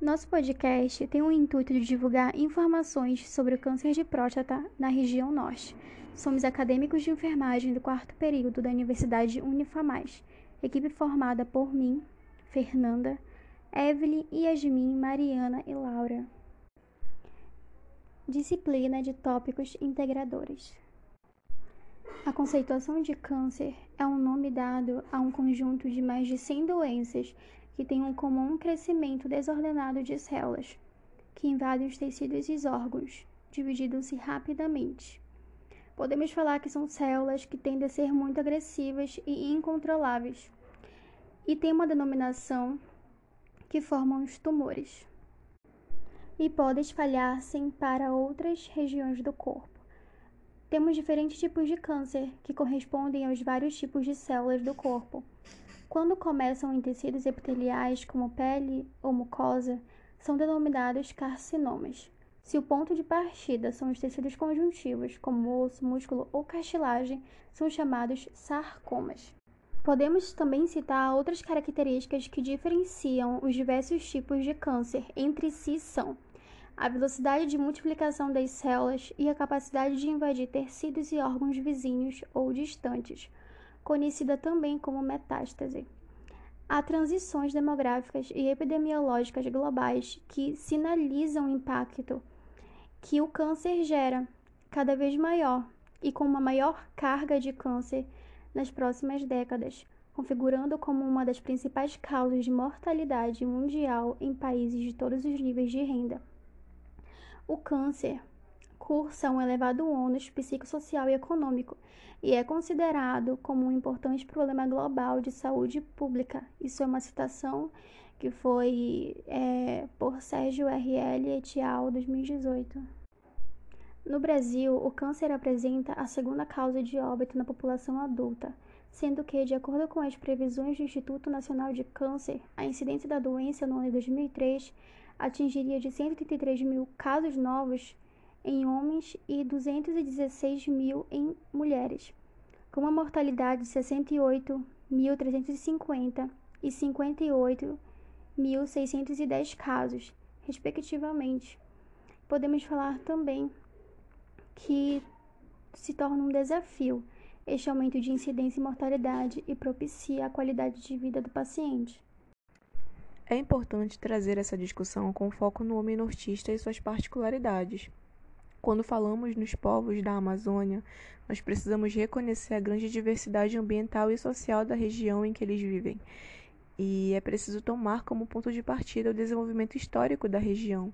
Nosso podcast tem o intuito de divulgar informações sobre o câncer de próstata na região norte. Somos acadêmicos de enfermagem do quarto período da Universidade Unifamais, equipe formada por mim, Fernanda, Evelyn, Yasmin, Mariana e Laura. Disciplina de tópicos integradores. A conceituação de câncer é um nome dado a um conjunto de mais de 100 doenças que têm um comum crescimento desordenado de células, que invadem os tecidos e os órgãos, dividindo-se rapidamente. Podemos falar que são células que tendem a ser muito agressivas e incontroláveis, e têm uma denominação que formam os tumores e pode espalhar-se para outras regiões do corpo. Temos diferentes tipos de câncer que correspondem aos vários tipos de células do corpo. Quando começam em tecidos epiteliais, como pele ou mucosa, são denominados carcinomas. Se o ponto de partida são os tecidos conjuntivos, como osso, músculo ou cartilagem, são chamados sarcomas. Podemos também citar outras características que diferenciam os diversos tipos de câncer entre si são a velocidade de multiplicação das células e a capacidade de invadir tecidos e órgãos vizinhos ou distantes, conhecida também como metástase. Há transições demográficas e epidemiológicas globais que sinalizam o impacto que o câncer gera, cada vez maior e com uma maior carga de câncer nas próximas décadas, configurando como uma das principais causas de mortalidade mundial em países de todos os níveis de renda. O câncer cursa um elevado ônus psicossocial e econômico e é considerado como um importante problema global de saúde pública. Isso é uma citação que foi é, por Sérgio R.L. et al. 2018. No Brasil, o câncer apresenta a segunda causa de óbito na população adulta, sendo que, de acordo com as previsões do Instituto Nacional de Câncer, a incidência da doença no ano de 2003 atingiria de 133 mil casos novos em homens e 216 mil em mulheres, com uma mortalidade de 68.350 e 58.610 casos, respectivamente. Podemos falar também que se torna um desafio este aumento de incidência e mortalidade e propicia a qualidade de vida do paciente. É importante trazer essa discussão com foco no homem nortista e suas particularidades. Quando falamos nos povos da Amazônia, nós precisamos reconhecer a grande diversidade ambiental e social da região em que eles vivem. E é preciso tomar como ponto de partida o desenvolvimento histórico da região.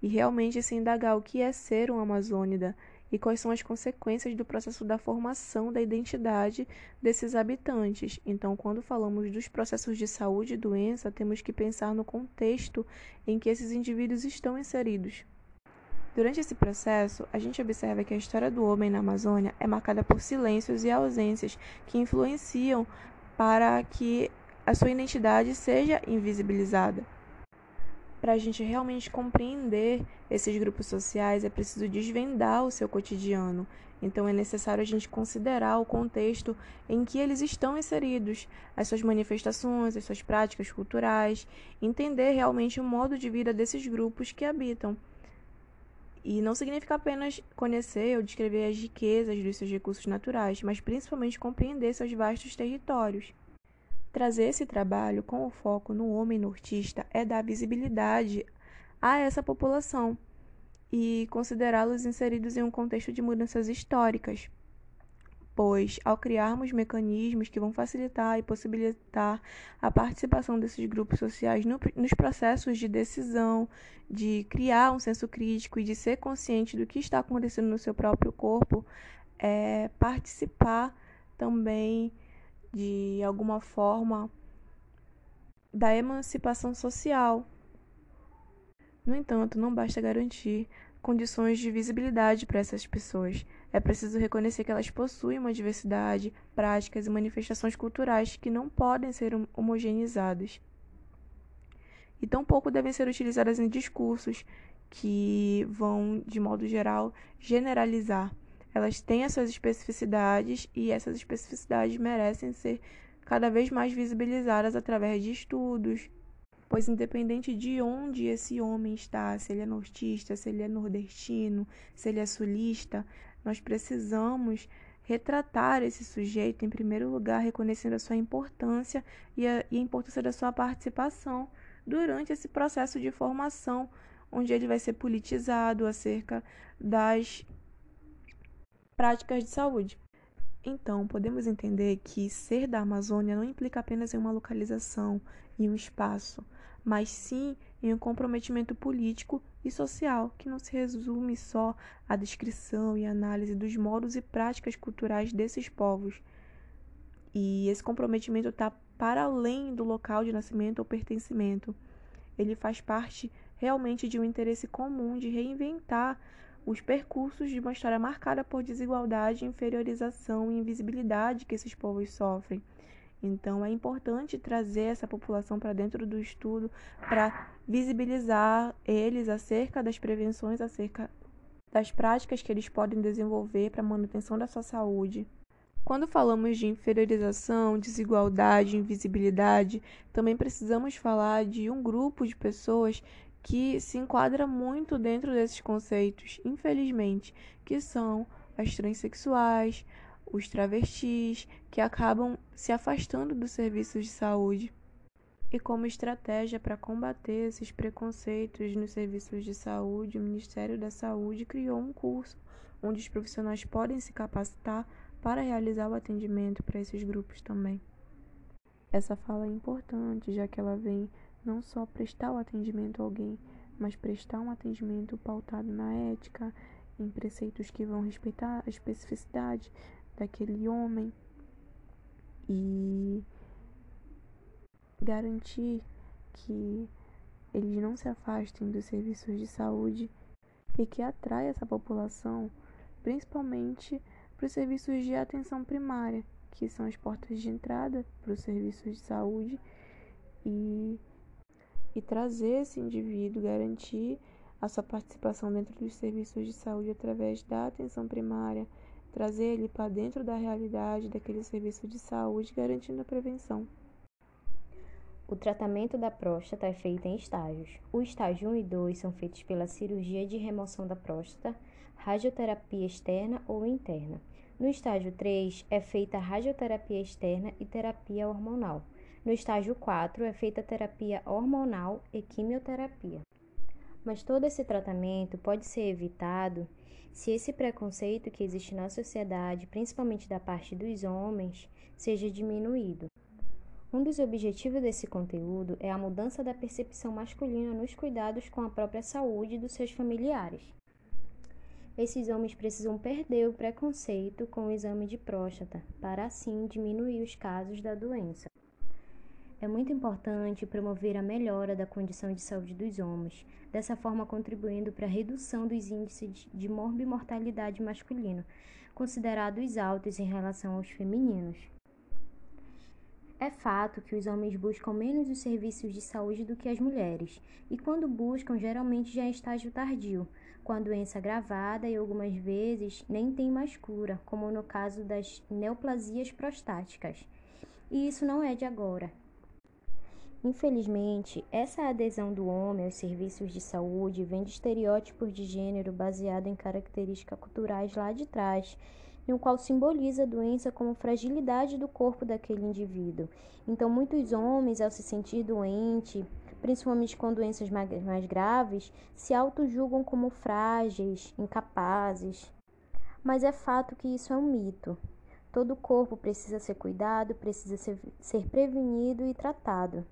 E realmente se indagar o que é ser um amazônida e quais são as consequências do processo da formação da identidade desses habitantes. Então, quando falamos dos processos de saúde e doença, temos que pensar no contexto em que esses indivíduos estão inseridos. Durante esse processo, a gente observa que a história do homem na Amazônia é marcada por silêncios e ausências que influenciam para que a sua identidade seja invisibilizada. Para a gente realmente compreender esses grupos sociais, é preciso desvendar o seu cotidiano. Então, é necessário a gente considerar o contexto em que eles estão inseridos, as suas manifestações, as suas práticas culturais, entender realmente o modo de vida desses grupos que habitam. E não significa apenas conhecer ou descrever as riquezas dos seus recursos naturais, mas principalmente compreender seus vastos territórios. Trazer esse trabalho com o foco no homem nortista é dar visibilidade a essa população e considerá-los inseridos em um contexto de mudanças históricas, pois, ao criarmos mecanismos que vão facilitar e possibilitar a participação desses grupos sociais no, nos processos de decisão, de criar um senso crítico e de ser consciente do que está acontecendo no seu próprio corpo, é participar também de alguma forma da emancipação social. No entanto, não basta garantir condições de visibilidade para essas pessoas. É preciso reconhecer que elas possuem uma diversidade, práticas e manifestações culturais que não podem ser homogeneizadas. E tampouco devem ser utilizadas em discursos que vão, de modo geral, generalizar elas têm as suas especificidades e essas especificidades merecem ser cada vez mais visibilizadas através de estudos, pois independente de onde esse homem está, se ele é nortista, se ele é nordestino, se ele é sulista, nós precisamos retratar esse sujeito, em primeiro lugar, reconhecendo a sua importância e a, e a importância da sua participação durante esse processo de formação, onde ele vai ser politizado acerca das práticas de saúde. Então, podemos entender que ser da Amazônia não implica apenas em uma localização e um espaço, mas sim em um comprometimento político e social que não se resume só à descrição e análise dos modos e práticas culturais desses povos. E esse comprometimento está para além do local de nascimento ou pertencimento. Ele faz parte realmente de um interesse comum de reinventar os percursos de uma história marcada por desigualdade, inferiorização e invisibilidade que esses povos sofrem. Então, é importante trazer essa população para dentro do estudo para visibilizar eles acerca das prevenções, acerca das práticas que eles podem desenvolver para a manutenção da sua saúde. Quando falamos de inferiorização, desigualdade, invisibilidade, também precisamos falar de um grupo de pessoas que se enquadra muito dentro desses conceitos, infelizmente, que são as transexuais, os travestis, que acabam se afastando dos serviços de saúde. E como estratégia para combater esses preconceitos nos serviços de saúde, o Ministério da Saúde criou um curso onde os profissionais podem se capacitar para realizar o atendimento para esses grupos também. Essa fala é importante, já que ela vem não só prestar o atendimento a alguém, mas prestar um atendimento pautado na ética, em preceitos que vão respeitar a especificidade daquele homem e garantir que eles não se afastem dos serviços de saúde e que atrai essa população, principalmente para os serviços de atenção primária, que são as portas de entrada para os serviços de saúde e e trazer esse indivíduo, garantir a sua participação dentro dos serviços de saúde através da atenção primária, trazer ele para dentro da realidade daquele serviço de saúde, garantindo a prevenção. O tratamento da próstata é feito em estágios. O estágio 1 e 2 são feitos pela cirurgia de remoção da próstata, radioterapia externa ou interna. No estágio 3 é feita radioterapia externa e terapia hormonal. No estágio 4 é feita terapia hormonal e quimioterapia. Mas todo esse tratamento pode ser evitado se esse preconceito que existe na sociedade, principalmente da parte dos homens, seja diminuído. Um dos objetivos desse conteúdo é a mudança da percepção masculina nos cuidados com a própria saúde dos seus familiares. Esses homens precisam perder o preconceito com o exame de próstata, para assim diminuir os casos da doença. É muito importante promover a melhora da condição de saúde dos homens, dessa forma contribuindo para a redução dos índices de morbimortalidade masculino, considerados altos em relação aos femininos. É fato que os homens buscam menos os serviços de saúde do que as mulheres, e quando buscam, geralmente já em estágio tardio, com a doença agravada e algumas vezes nem tem mais cura, como no caso das neoplasias prostáticas. E isso não é de agora, Infelizmente, essa adesão do homem aos serviços de saúde vem de estereótipos de gênero baseado em características culturais lá de trás, no qual simboliza a doença como fragilidade do corpo daquele indivíduo. Então, muitos homens, ao se sentir doente, principalmente com doenças mais graves, se auto-julgam como frágeis, incapazes. Mas é fato que isso é um mito. Todo corpo precisa ser cuidado, precisa ser, ser prevenido e tratado.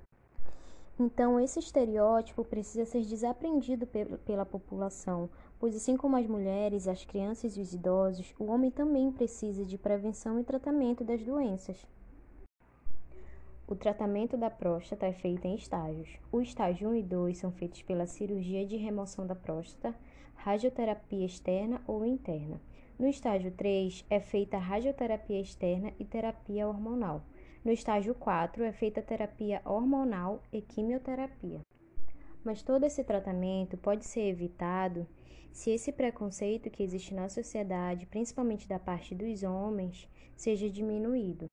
Então, esse estereótipo precisa ser desaprendido pela população, pois, assim como as mulheres, as crianças e os idosos, o homem também precisa de prevenção e tratamento das doenças. O tratamento da próstata é feito em estágios. O estágio 1 e 2 são feitos pela cirurgia de remoção da próstata, radioterapia externa ou interna. No estágio 3 é feita radioterapia externa e terapia hormonal. No estágio 4 é feita terapia hormonal e quimioterapia. Mas todo esse tratamento pode ser evitado se esse preconceito que existe na sociedade, principalmente da parte dos homens, seja diminuído.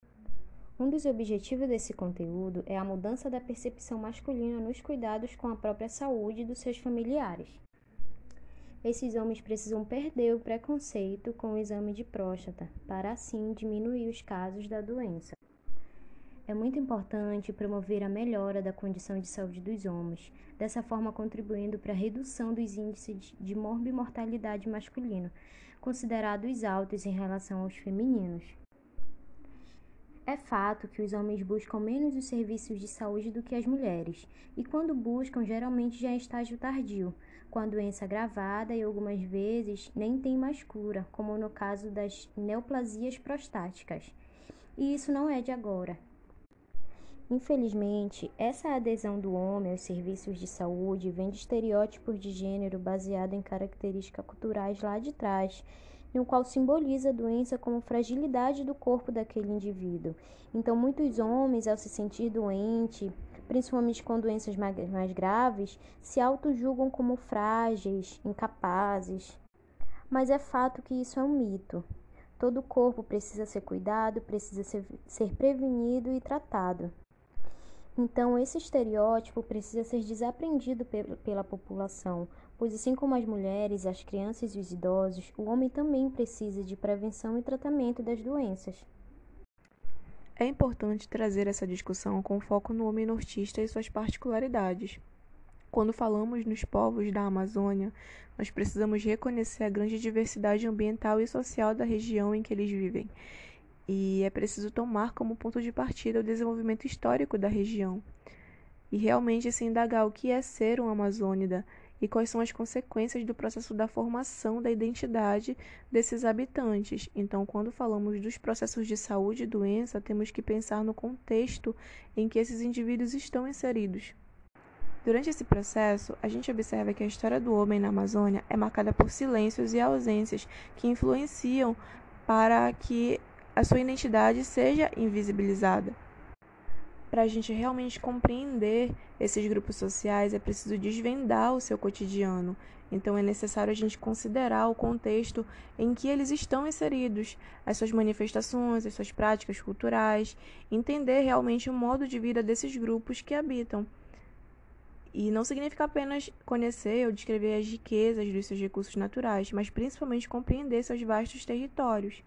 Um dos objetivos desse conteúdo é a mudança da percepção masculina nos cuidados com a própria saúde dos seus familiares. Esses homens precisam perder o preconceito com o exame de próstata, para assim diminuir os casos da doença. É muito importante promover a melhora da condição de saúde dos homens, dessa forma contribuindo para a redução dos índices de morbimortalidade masculino, considerados altos em relação aos femininos. É fato que os homens buscam menos os serviços de saúde do que as mulheres, e quando buscam, geralmente já é estágio tardio, com a doença agravada e algumas vezes nem tem mais cura, como no caso das neoplasias prostáticas. E isso não é de agora. Infelizmente, essa adesão do homem aos serviços de saúde vem de estereótipos de gênero baseado em características culturais lá de trás no qual simboliza a doença como fragilidade do corpo daquele indivíduo. Então, muitos homens, ao se sentir doente, principalmente com doenças mais graves, se auto-julgam como frágeis, incapazes. Mas é fato que isso é um mito. Todo corpo precisa ser cuidado, precisa ser, ser prevenido e tratado. Então, esse estereótipo precisa ser desaprendido pela população, pois assim como as mulheres, as crianças e os idosos, o homem também precisa de prevenção e tratamento das doenças. É importante trazer essa discussão com foco no homem nortista e suas particularidades. Quando falamos nos povos da Amazônia, nós precisamos reconhecer a grande diversidade ambiental e social da região em que eles vivem. E é preciso tomar como ponto de partida o desenvolvimento histórico da região. E realmente se indagar o que é ser um amazônida e quais são as consequências do processo da formação da identidade desses habitantes. Então, quando falamos dos processos de saúde e doença, temos que pensar no contexto em que esses indivíduos estão inseridos. Durante esse processo, a gente observa que a história do homem na Amazônia é marcada por silêncios e ausências que influenciam para que a sua identidade seja invisibilizada para a gente realmente compreender esses grupos sociais, é preciso desvendar o seu cotidiano. Então, é necessário a gente considerar o contexto em que eles estão inseridos, as suas manifestações, as suas práticas culturais, entender realmente o modo de vida desses grupos que habitam. E não significa apenas conhecer ou descrever as riquezas dos seus recursos naturais, mas principalmente compreender seus vastos territórios.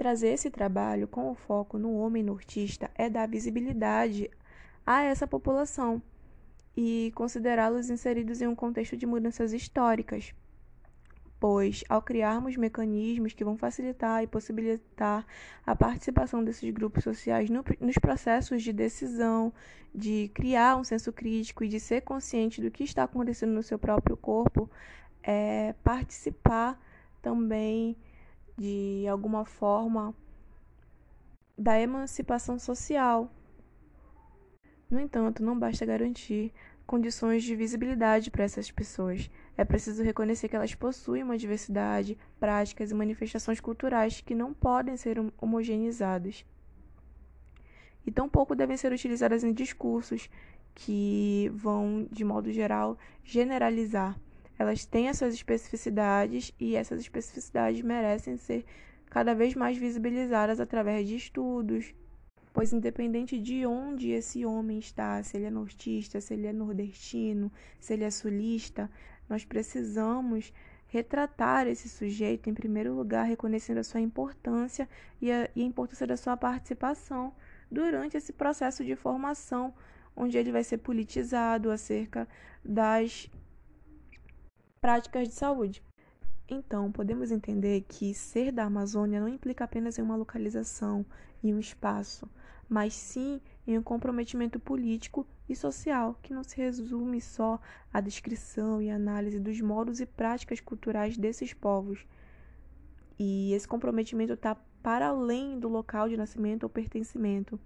Trazer esse trabalho com o foco no homem nortista é dar visibilidade a essa população e considerá-los inseridos em um contexto de mudanças históricas, pois, ao criarmos mecanismos que vão facilitar e possibilitar a participação desses grupos sociais no, nos processos de decisão, de criar um senso crítico e de ser consciente do que está acontecendo no seu próprio corpo, é participar também de alguma forma, da emancipação social. No entanto, não basta garantir condições de visibilidade para essas pessoas. É preciso reconhecer que elas possuem uma diversidade, práticas e manifestações culturais que não podem ser homogeneizadas. E tampouco devem ser utilizadas em discursos que vão, de modo geral, generalizar elas têm as suas especificidades e essas especificidades merecem ser cada vez mais visibilizadas através de estudos, pois independente de onde esse homem está, se ele é nortista, se ele é nordestino, se ele é sulista, nós precisamos retratar esse sujeito em primeiro lugar, reconhecendo a sua importância e a, e a importância da sua participação durante esse processo de formação, onde ele vai ser politizado acerca das práticas de saúde. Então, podemos entender que ser da Amazônia não implica apenas em uma localização e um espaço, mas sim em um comprometimento político e social que não se resume só à descrição e análise dos modos e práticas culturais desses povos. E esse comprometimento está para além do local de nascimento ou pertencimento.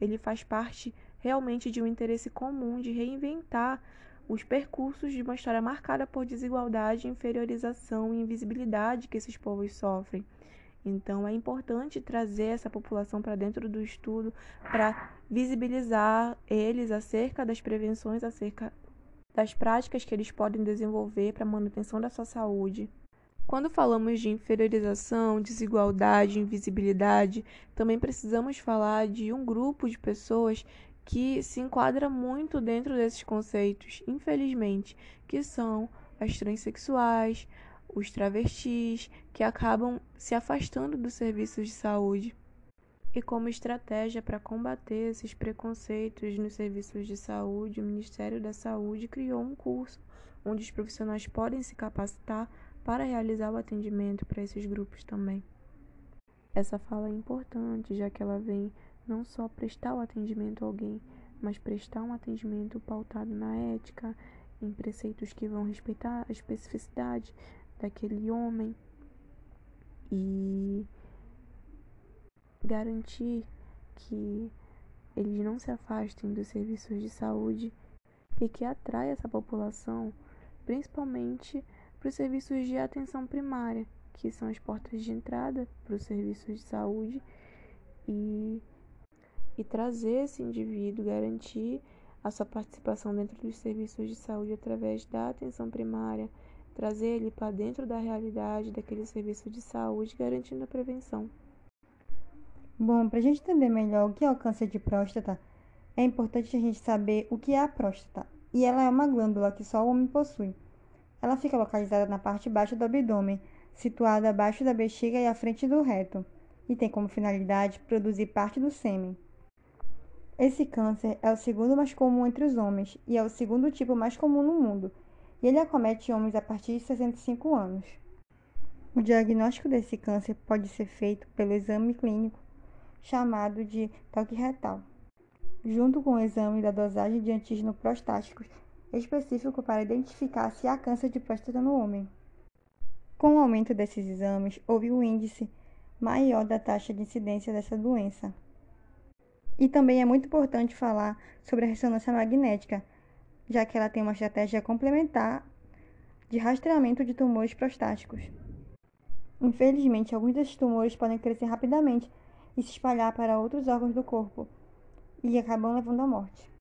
Ele faz parte realmente de um interesse comum de reinventar os percursos de uma história marcada por desigualdade, inferiorização e invisibilidade que esses povos sofrem. Então, é importante trazer essa população para dentro do estudo para visibilizar eles acerca das prevenções, acerca das práticas que eles podem desenvolver para a manutenção da sua saúde. Quando falamos de inferiorização, desigualdade, invisibilidade, também precisamos falar de um grupo de pessoas que se enquadra muito dentro desses conceitos, infelizmente, que são as transexuais, os travestis, que acabam se afastando dos serviços de saúde. E como estratégia para combater esses preconceitos nos serviços de saúde, o Ministério da Saúde criou um curso onde os profissionais podem se capacitar para realizar o atendimento para esses grupos também. Essa fala é importante, já que ela vem não só prestar o atendimento a alguém, mas prestar um atendimento pautado na ética, em preceitos que vão respeitar a especificidade daquele homem e garantir que eles não se afastem dos serviços de saúde e que atrai essa população, principalmente para os serviços de atenção primária, que são as portas de entrada para os serviços de saúde e, e trazer esse indivíduo, garantir a sua participação dentro dos serviços de saúde através da atenção primária, trazer ele para dentro da realidade daquele serviço de saúde, garantindo a prevenção. Bom, para a gente entender melhor o que é o câncer de próstata, é importante a gente saber o que é a próstata. E ela é uma glândula que só o homem possui. Ela fica localizada na parte baixa do abdômen, situada abaixo da bexiga e à frente do reto, e tem como finalidade produzir parte do sêmen. Esse câncer é o segundo mais comum entre os homens e é o segundo tipo mais comum no mundo, e ele acomete homens a partir de 65 anos. O diagnóstico desse câncer pode ser feito pelo exame clínico chamado de toque retal, junto com o exame da dosagem de antígeno prostáticos específico para identificar se há câncer de próstata no homem. Com o aumento desses exames, houve um índice maior da taxa de incidência dessa doença. E também é muito importante falar sobre a ressonância magnética, já que ela tem uma estratégia complementar de rastreamento de tumores prostáticos. Infelizmente, alguns desses tumores podem crescer rapidamente e se espalhar para outros órgãos do corpo e acabam levando à morte.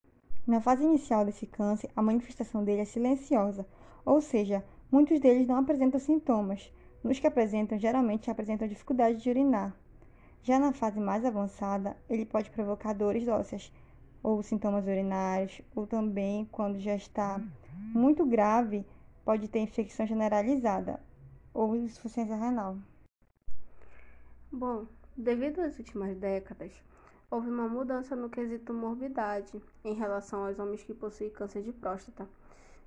Na fase inicial desse câncer, a manifestação dele é silenciosa, ou seja, muitos deles não apresentam sintomas. Nos que apresentam, geralmente apresentam dificuldade de urinar. Já na fase mais avançada, ele pode provocar dores ósseas, ou sintomas urinários, ou também, quando já está muito grave, pode ter infecção generalizada ou insuficiência renal. Bom, Devido às últimas décadas, houve uma mudança no quesito morbidade em relação aos homens que possuem câncer de próstata,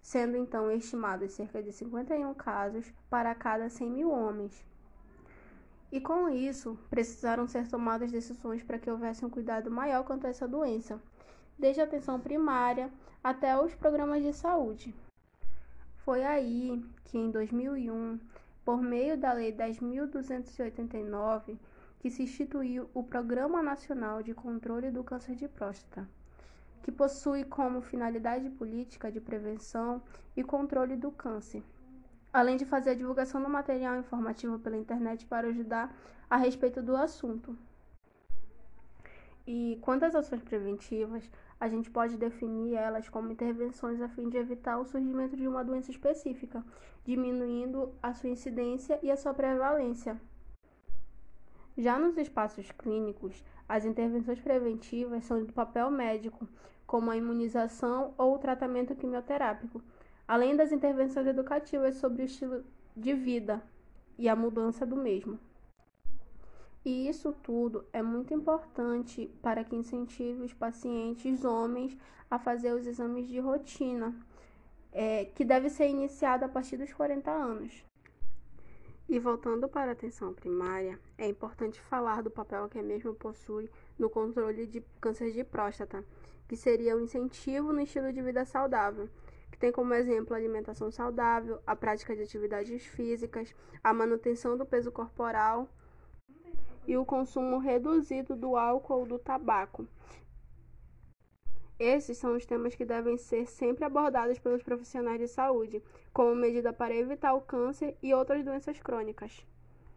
sendo então estimados cerca de 51 casos para cada 100 mil homens. E com isso, precisaram ser tomadas decisões para que houvesse um cuidado maior quanto a essa doença, desde a atenção primária até os programas de saúde. Foi aí que, em 2001, por meio da Lei 10.289, que se instituiu o Programa Nacional de Controle do Câncer de Próstata, que possui como finalidade política de prevenção e controle do câncer, além de fazer a divulgação do material informativo pela internet para ajudar a respeito do assunto. E quanto às ações preventivas, a gente pode definir elas como intervenções a fim de evitar o surgimento de uma doença específica, diminuindo a sua incidência e a sua prevalência. Já nos espaços clínicos, as intervenções preventivas são do papel médico, como a imunização ou o tratamento quimioterápico, além das intervenções educativas sobre o estilo de vida e a mudança do mesmo. E isso tudo é muito importante para que incentive os pacientes homens a fazer os exames de rotina, é, que deve ser iniciado a partir dos 40 anos. E voltando para a atenção primária, é importante falar do papel que a mesma possui no controle de câncer de próstata, que seria o um incentivo no estilo de vida saudável, tem como exemplo a alimentação saudável, a prática de atividades físicas, a manutenção do peso corporal e o consumo reduzido do álcool ou do tabaco, esses são os temas que devem ser sempre abordados pelos profissionais de saúde, como medida para evitar o câncer e outras doenças crônicas.